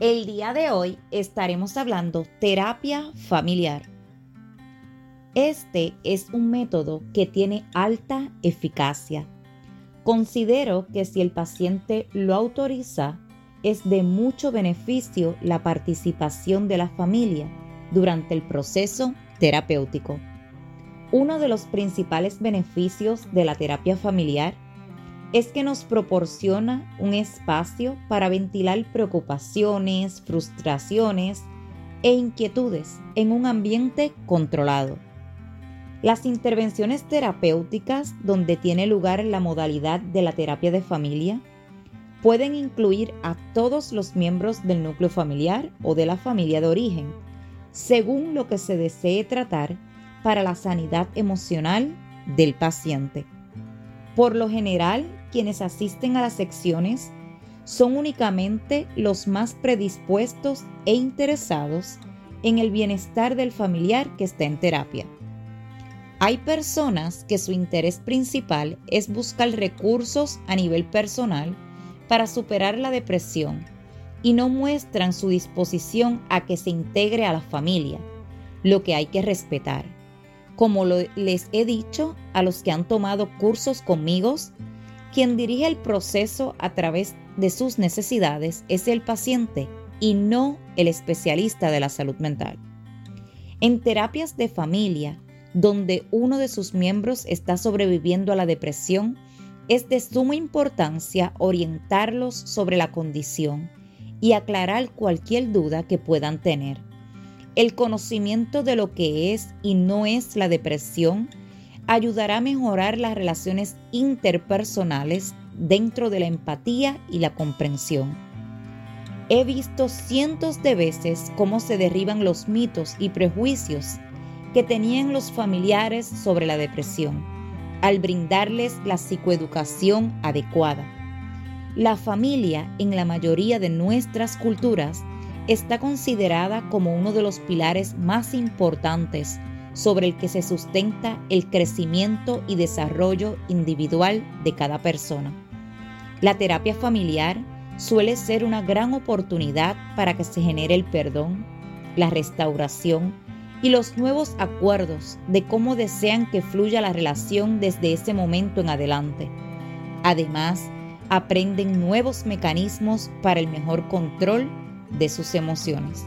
el día de hoy estaremos hablando terapia familiar. Este es un método que tiene alta eficacia. Considero que si el paciente lo autoriza, es de mucho beneficio la participación de la familia durante el proceso terapéutico. Uno de los principales beneficios de la terapia familiar es que nos proporciona un espacio para ventilar preocupaciones, frustraciones e inquietudes en un ambiente controlado. Las intervenciones terapéuticas donde tiene lugar la modalidad de la terapia de familia pueden incluir a todos los miembros del núcleo familiar o de la familia de origen, según lo que se desee tratar para la sanidad emocional del paciente. Por lo general, quienes asisten a las secciones son únicamente los más predispuestos e interesados en el bienestar del familiar que está en terapia. Hay personas que su interés principal es buscar recursos a nivel personal para superar la depresión y no muestran su disposición a que se integre a la familia, lo que hay que respetar. Como les he dicho a los que han tomado cursos conmigo, quien dirige el proceso a través de sus necesidades es el paciente y no el especialista de la salud mental. En terapias de familia, donde uno de sus miembros está sobreviviendo a la depresión, es de suma importancia orientarlos sobre la condición y aclarar cualquier duda que puedan tener. El conocimiento de lo que es y no es la depresión ayudará a mejorar las relaciones interpersonales dentro de la empatía y la comprensión. He visto cientos de veces cómo se derriban los mitos y prejuicios que tenían los familiares sobre la depresión al brindarles la psicoeducación adecuada. La familia en la mayoría de nuestras culturas está considerada como uno de los pilares más importantes sobre el que se sustenta el crecimiento y desarrollo individual de cada persona. La terapia familiar suele ser una gran oportunidad para que se genere el perdón, la restauración y los nuevos acuerdos de cómo desean que fluya la relación desde ese momento en adelante. Además, aprenden nuevos mecanismos para el mejor control de sus emociones.